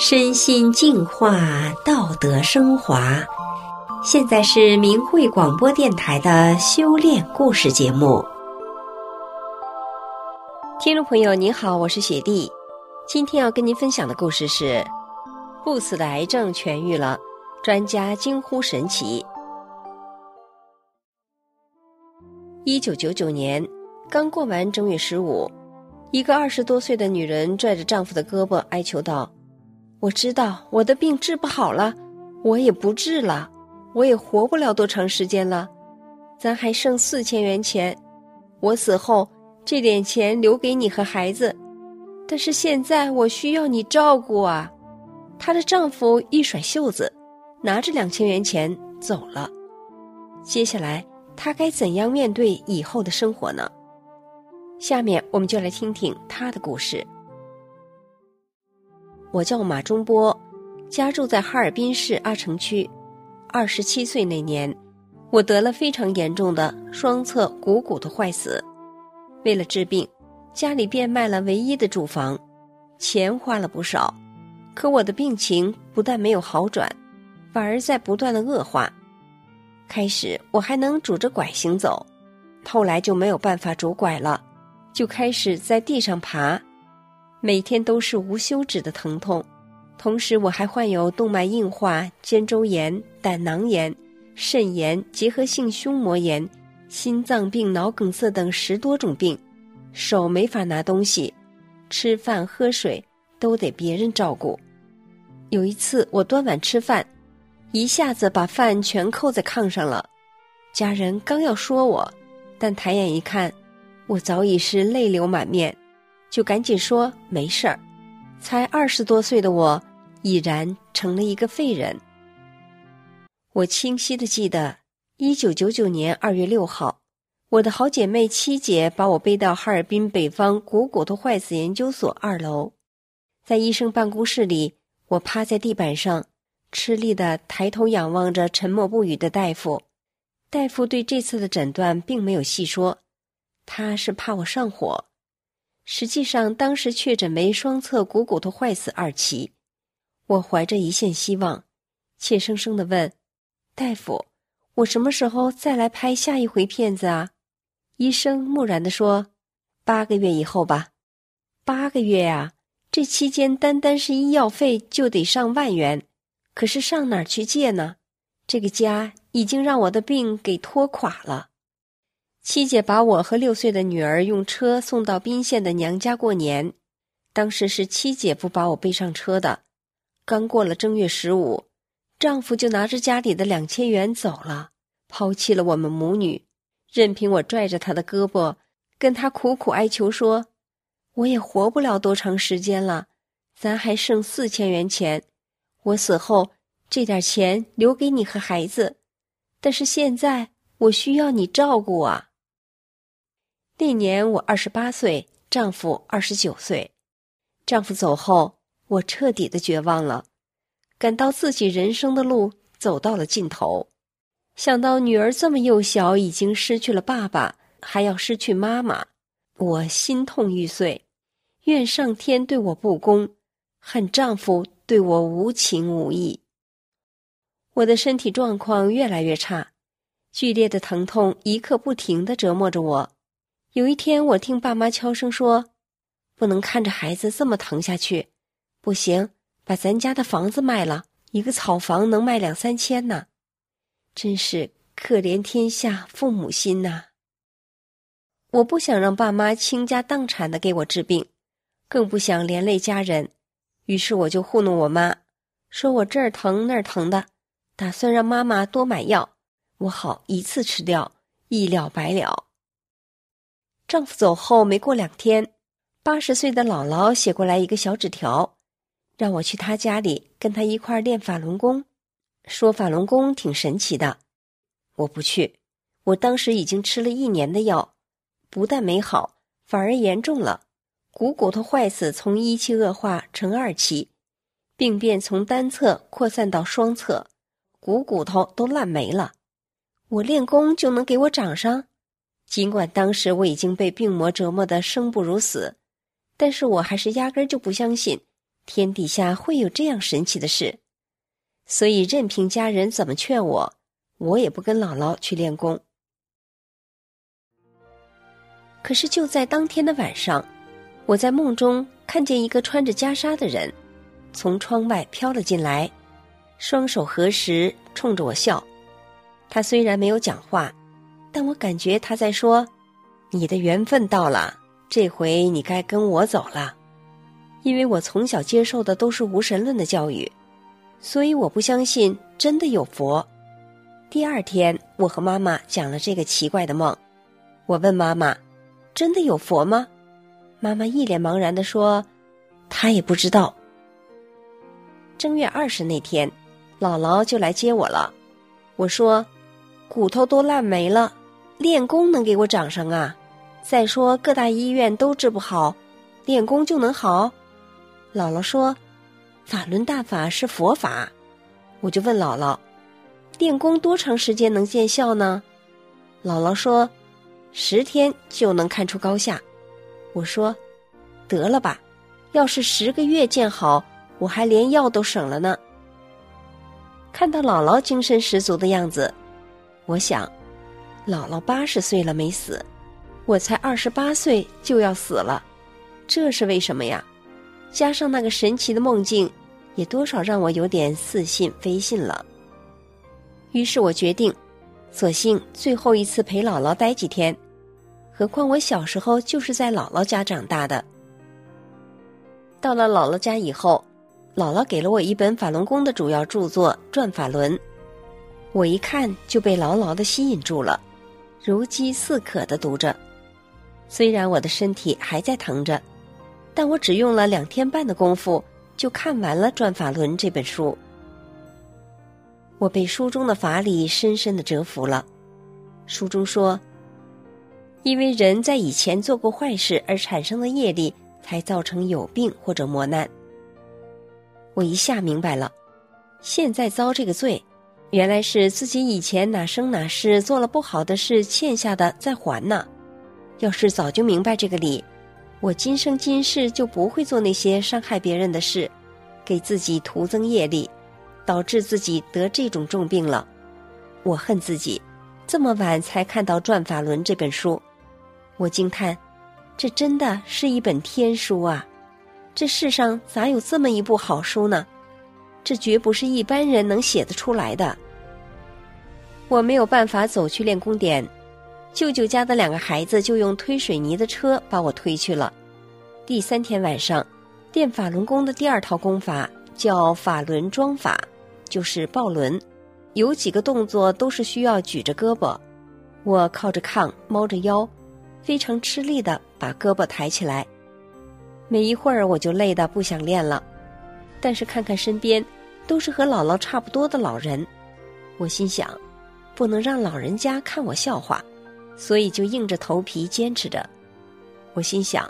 身心净化，道德升华。现在是明慧广播电台的修炼故事节目。听众朋友，您好，我是雪莉。今天要跟您分享的故事是：不死的癌症痊愈了，专家惊呼神奇。一九九九年，刚过完正月十五，一个二十多岁的女人拽着丈夫的胳膊，哀求道。我知道我的病治不好了，我也不治了，我也活不了多长时间了，咱还剩四千元钱，我死后这点钱留给你和孩子，但是现在我需要你照顾啊！她的丈夫一甩袖子，拿着两千元钱走了。接下来她该怎样面对以后的生活呢？下面我们就来听听她的故事。我叫马中波，家住在哈尔滨市阿城区。二十七岁那年，我得了非常严重的双侧股骨头坏死。为了治病，家里变卖了唯一的住房，钱花了不少。可我的病情不但没有好转，反而在不断的恶化。开始我还能拄着拐行走，后来就没有办法拄拐了，就开始在地上爬。每天都是无休止的疼痛，同时我还患有动脉硬化、肩周炎、胆囊炎、肾炎、结核性胸膜炎、心脏病、脑梗塞等十多种病，手没法拿东西，吃饭喝水都得别人照顾。有一次我端碗吃饭，一下子把饭全扣在炕上了，家人刚要说我，但抬眼一看，我早已是泪流满面。就赶紧说没事儿，才二十多岁的我，已然成了一个废人。我清晰的记得，一九九九年二月六号，我的好姐妹七姐把我背到哈尔滨北方股骨头坏死研究所二楼，在医生办公室里，我趴在地板上，吃力的抬头仰望着沉默不语的大夫。大夫对这次的诊断并没有细说，他是怕我上火。实际上，当时确诊为双侧股骨头坏死二期。我怀着一线希望，怯生生地问：“大夫，我什么时候再来拍下一回片子啊？”医生木然地说：“八个月以后吧。”八个月呀，这期间单单是医药费就得上万元，可是上哪儿去借呢？这个家已经让我的病给拖垮了。七姐把我和六岁的女儿用车送到宾县的娘家过年，当时是七姐夫把我背上车的。刚过了正月十五，丈夫就拿着家里的两千元走了，抛弃了我们母女，任凭我拽着他的胳膊，跟他苦苦哀求说：“我也活不了多长时间了，咱还剩四千元钱，我死后这点钱留给你和孩子，但是现在我需要你照顾啊。”那年我二十八岁，丈夫二十九岁。丈夫走后，我彻底的绝望了，感到自己人生的路走到了尽头。想到女儿这么幼小，已经失去了爸爸，还要失去妈妈，我心痛欲碎，怨上天对我不公，恨丈夫对我无情无义。我的身体状况越来越差，剧烈的疼痛一刻不停的折磨着我。有一天，我听爸妈悄声说：“不能看着孩子这么疼下去，不行，把咱家的房子卖了，一个草房能卖两三千呢。”真是可怜天下父母心呐！我不想让爸妈倾家荡产的给我治病，更不想连累家人，于是我就糊弄我妈，说我这儿疼那儿疼的，打算让妈妈多买药，我好一次吃掉，一了百了。丈夫走后没过两天，八十岁的姥姥写过来一个小纸条，让我去她家里跟她一块练法轮功，说法轮功挺神奇的。我不去，我当时已经吃了一年的药，不但没好，反而严重了。股骨头坏死从一期恶化成二期，病变从单侧扩散到双侧，股骨头都烂没了。我练功就能给我长上？尽管当时我已经被病魔折磨得生不如死，但是我还是压根儿就不相信天底下会有这样神奇的事，所以任凭家人怎么劝我，我也不跟姥姥去练功。可是就在当天的晚上，我在梦中看见一个穿着袈裟的人从窗外飘了进来，双手合十，冲着我笑。他虽然没有讲话，但我感觉他在说：“你的缘分到了，这回你该跟我走了。”因为我从小接受的都是无神论的教育，所以我不相信真的有佛。第二天，我和妈妈讲了这个奇怪的梦。我问妈妈：“真的有佛吗？”妈妈一脸茫然地说：“她也不知道。”正月二十那天，姥姥就来接我了。我说：“骨头都烂没了，练功能给我长上啊？再说各大医院都治不好，练功就能好？”姥姥说：“法轮大法是佛法。”我就问姥姥：“练功多长时间能见效呢？”姥姥说：“十天就能看出高下。”我说：“得了吧，要是十个月见好，我还连药都省了呢。”看到姥姥精神十足的样子，我想，姥姥八十岁了没死，我才二十八岁就要死了，这是为什么呀？加上那个神奇的梦境，也多少让我有点似信非信了。于是我决定，索性最后一次陪姥姥待几天。何况我小时候就是在姥姥家长大的。到了姥姥家以后，姥姥给了我一本法轮功的主要著作《转法轮》，我一看就被牢牢的吸引住了，如饥似渴的读着。虽然我的身体还在疼着。但我只用了两天半的功夫就看完了《转法轮》这本书，我被书中的法理深深的折服了。书中说，因为人在以前做过坏事而产生的业力，才造成有病或者磨难。我一下明白了，现在遭这个罪，原来是自己以前哪生哪世做了不好的事欠下的，在还呢。要是早就明白这个理。我今生今世就不会做那些伤害别人的事，给自己徒增业力，导致自己得这种重病了。我恨自己，这么晚才看到《转法轮》这本书。我惊叹，这真的是一本天书啊！这世上咋有这么一部好书呢？这绝不是一般人能写得出来的。我没有办法走去练功点。舅舅家的两个孩子就用推水泥的车把我推去了。第三天晚上，练法轮功的第二套功法叫法轮桩法，就是抱轮，有几个动作都是需要举着胳膊。我靠着炕，猫着腰，非常吃力地把胳膊抬起来。没一会儿我就累得不想练了，但是看看身边都是和姥姥差不多的老人，我心想，不能让老人家看我笑话。所以就硬着头皮坚持着，我心想，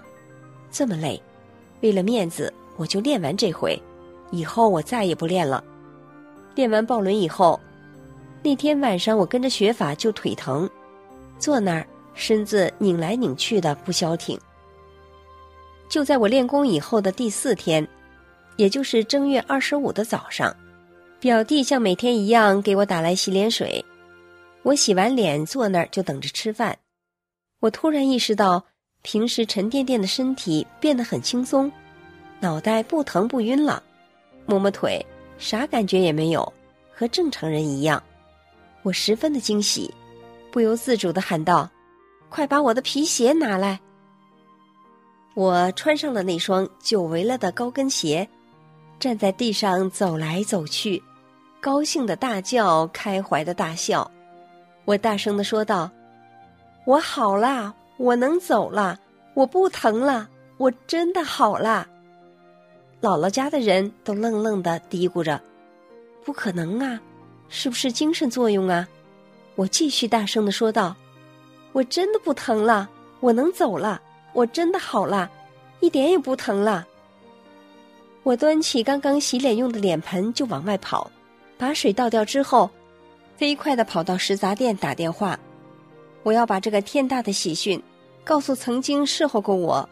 这么累，为了面子，我就练完这回，以后我再也不练了。练完抱轮以后，那天晚上我跟着学法就腿疼，坐那儿身子拧来拧去的不消停。就在我练功以后的第四天，也就是正月二十五的早上，表弟像每天一样给我打来洗脸水。我洗完脸坐那儿就等着吃饭，我突然意识到，平时沉甸甸的身体变得很轻松，脑袋不疼不晕了，摸摸腿，啥感觉也没有，和正常人一样。我十分的惊喜，不由自主地喊道：“快把我的皮鞋拿来！”我穿上了那双久违了的高跟鞋，站在地上走来走去，高兴的大叫，开怀的大笑。我大声的说道：“我好啦，我能走了，我不疼了，我真的好啦。”姥姥家的人都愣愣的嘀咕着：“不可能啊，是不是精神作用啊？”我继续大声的说道：“我真的不疼了，我能走了，我真的好了，一点也不疼了。”我端起刚刚洗脸用的脸盆就往外跑，把水倒掉之后。飞快地跑到食杂店打电话，我要把这个天大的喜讯告诉曾经侍候过我、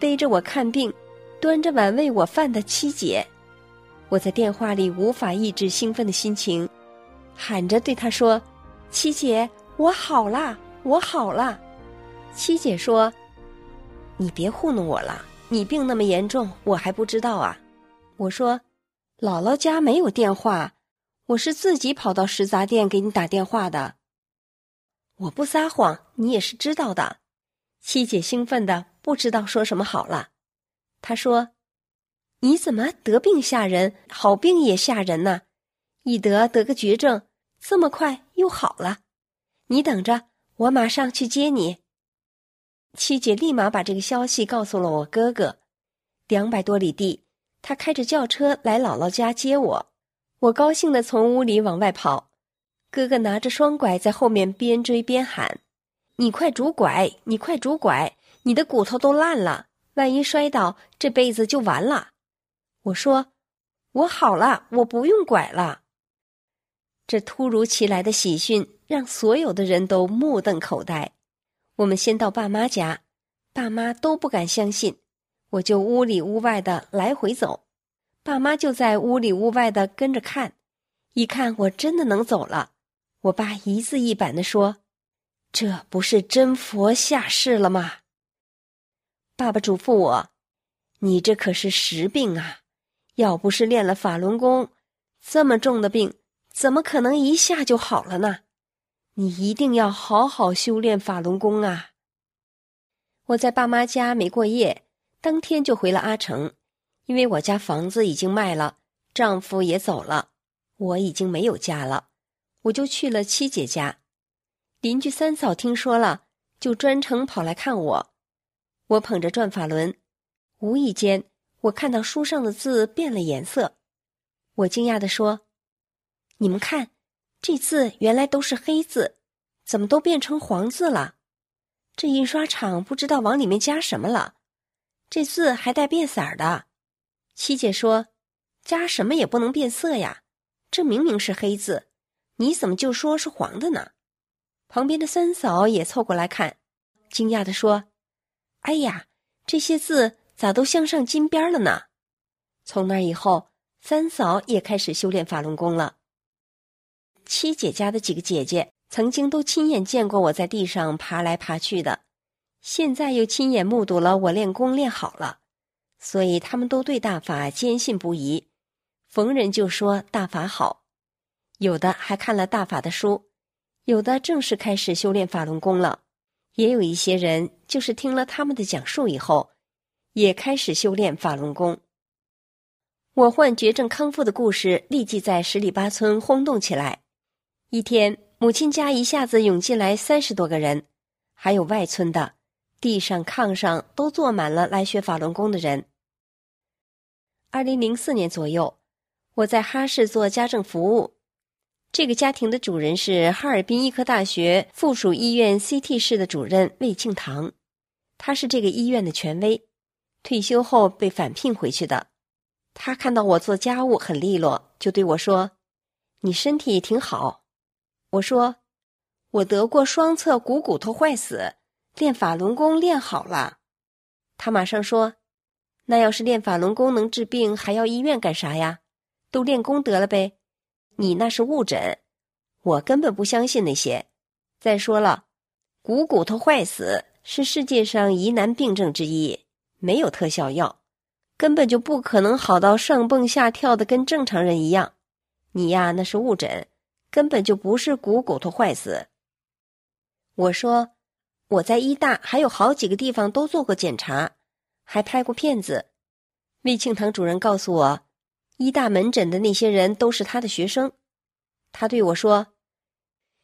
背着我看病、端着碗喂我饭的七姐。我在电话里无法抑制兴奋的心情，喊着对她说：“七姐，我好啦，我好啦。”七姐说：“你别糊弄我了，你病那么严重，我还不知道啊。”我说：“姥姥家没有电话，我是自己跑到食杂店给你打电话的。”我不撒谎，你也是知道的。七姐兴奋的不知道说什么好了，她说。你怎么得病吓人，好病也吓人呢？一得得个绝症，这么快又好了。你等着，我马上去接你。七姐立马把这个消息告诉了我哥哥。两百多里地，他开着轿车来姥姥家接我。我高兴地从屋里往外跑，哥哥拿着双拐在后面边追边喊：“你快拄拐，你快拄拐，你的骨头都烂了，万一摔倒，这辈子就完了。”我说：“我好了，我不用拐了。”这突如其来的喜讯让所有的人都目瞪口呆。我们先到爸妈家，爸妈都不敢相信。我就屋里屋外的来回走，爸妈就在屋里屋外的跟着看。一看我真的能走了，我爸一字一板的说：“这不是真佛下世了吗？”爸爸嘱咐我：“你这可是实病啊！”要不是练了法轮功，这么重的病怎么可能一下就好了呢？你一定要好好修炼法轮功啊！我在爸妈家没过夜，当天就回了阿城，因为我家房子已经卖了，丈夫也走了，我已经没有家了，我就去了七姐家。邻居三嫂听说了，就专程跑来看我。我捧着转法轮，无意间。我看到书上的字变了颜色，我惊讶地说：“你们看，这字原来都是黑字，怎么都变成黄字了？这印刷厂不知道往里面加什么了，这字还带变色的。”七姐说：“加什么也不能变色呀，这明明是黑字，你怎么就说是黄的呢？”旁边的三嫂也凑过来看，惊讶地说：“哎呀，这些字。”咋都镶上金边了呢？从那以后，三嫂也开始修炼法轮功了。七姐家的几个姐姐曾经都亲眼见过我在地上爬来爬去的，现在又亲眼目睹了我练功练好了，所以他们都对大法坚信不疑，逢人就说大法好。有的还看了大法的书，有的正式开始修炼法轮功了，也有一些人就是听了他们的讲述以后。也开始修炼法轮功。我患绝症康复的故事立即在十里八村轰动起来。一天，母亲家一下子涌进来三十多个人，还有外村的，地上、炕上都坐满了来学法轮功的人。二零零四年左右，我在哈市做家政服务。这个家庭的主人是哈尔滨医科大学附属医院 CT 室的主任魏庆堂，他是这个医院的权威。退休后被返聘回去的，他看到我做家务很利落，就对我说：“你身体挺好。”我说：“我得过双侧股骨头坏死，练法轮功练好了。”他马上说：“那要是练法轮功能治病，还要医院干啥呀？都练功得了呗。你那是误诊，我根本不相信那些。再说了，股骨头坏死是世界上疑难病症之一。”没有特效药，根本就不可能好到上蹦下跳的跟正常人一样。你呀，那是误诊，根本就不是股骨头坏死。我说，我在医大还有好几个地方都做过检查，还拍过片子。魏庆堂主任告诉我，医大门诊的那些人都是他的学生。他对我说，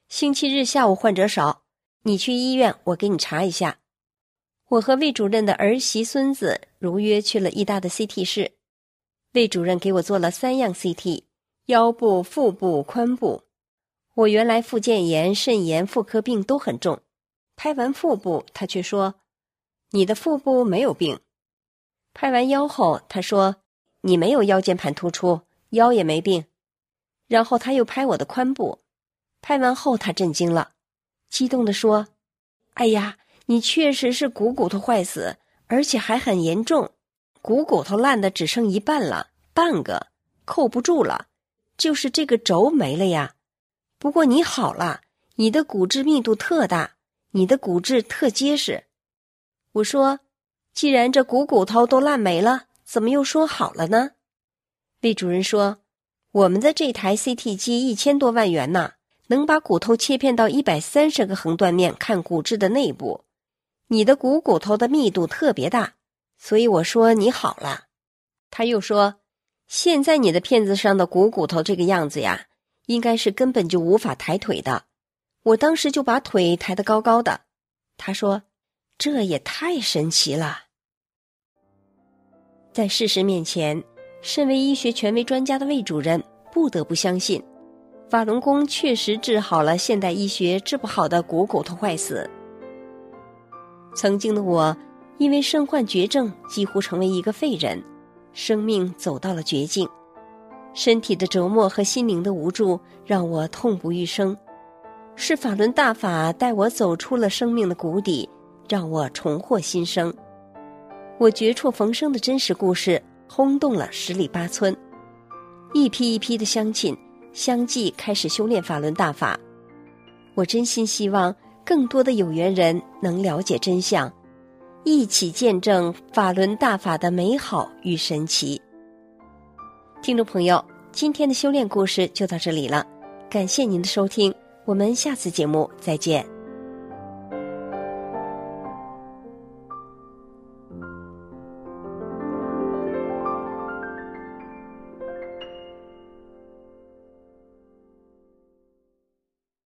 星期日下午患者少，你去医院，我给你查一下。我和魏主任的儿媳孙子如约去了医大的 CT 室，魏主任给我做了三样 CT：腰部、腹部、髋部。我原来附件炎、肾炎、妇科病都很重，拍完腹部，他却说：“你的腹部没有病。”拍完腰后，他说：“你没有腰间盘突出，腰也没病。”然后他又拍我的髋部，拍完后他震惊了，激动地说：“哎呀！”你确实是股骨头坏死，而且还很严重，股骨头烂的只剩一半了，半个扣不住了，就是这个轴没了呀。不过你好了，你的骨质密度特大，你的骨质特结实。我说，既然这股骨头都烂没了，怎么又说好了呢？魏主任说，我们的这台 CT 机一千多万元呢，能把骨头切片到一百三十个横断面看骨质的内部。你的股骨头的密度特别大，所以我说你好了。他又说，现在你的片子上的股骨头这个样子呀，应该是根本就无法抬腿的。我当时就把腿抬得高高的。他说，这也太神奇了。在事实面前，身为医学权威专家的魏主任不得不相信，法轮功确实治好了现代医学治不好的股骨头坏死。曾经的我，因为身患绝症，几乎成为一个废人，生命走到了绝境，身体的折磨和心灵的无助让我痛不欲生。是法轮大法带我走出了生命的谷底，让我重获新生。我绝处逢生的真实故事轰动了十里八村，一批一批的乡亲相继开始修炼法轮大法。我真心希望。更多的有缘人能了解真相，一起见证法轮大法的美好与神奇。听众朋友，今天的修炼故事就到这里了，感谢您的收听，我们下次节目再见。